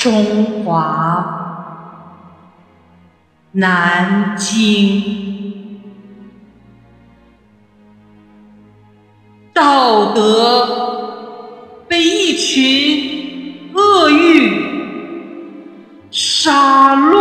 中华南京，道德被一群恶欲杀戮。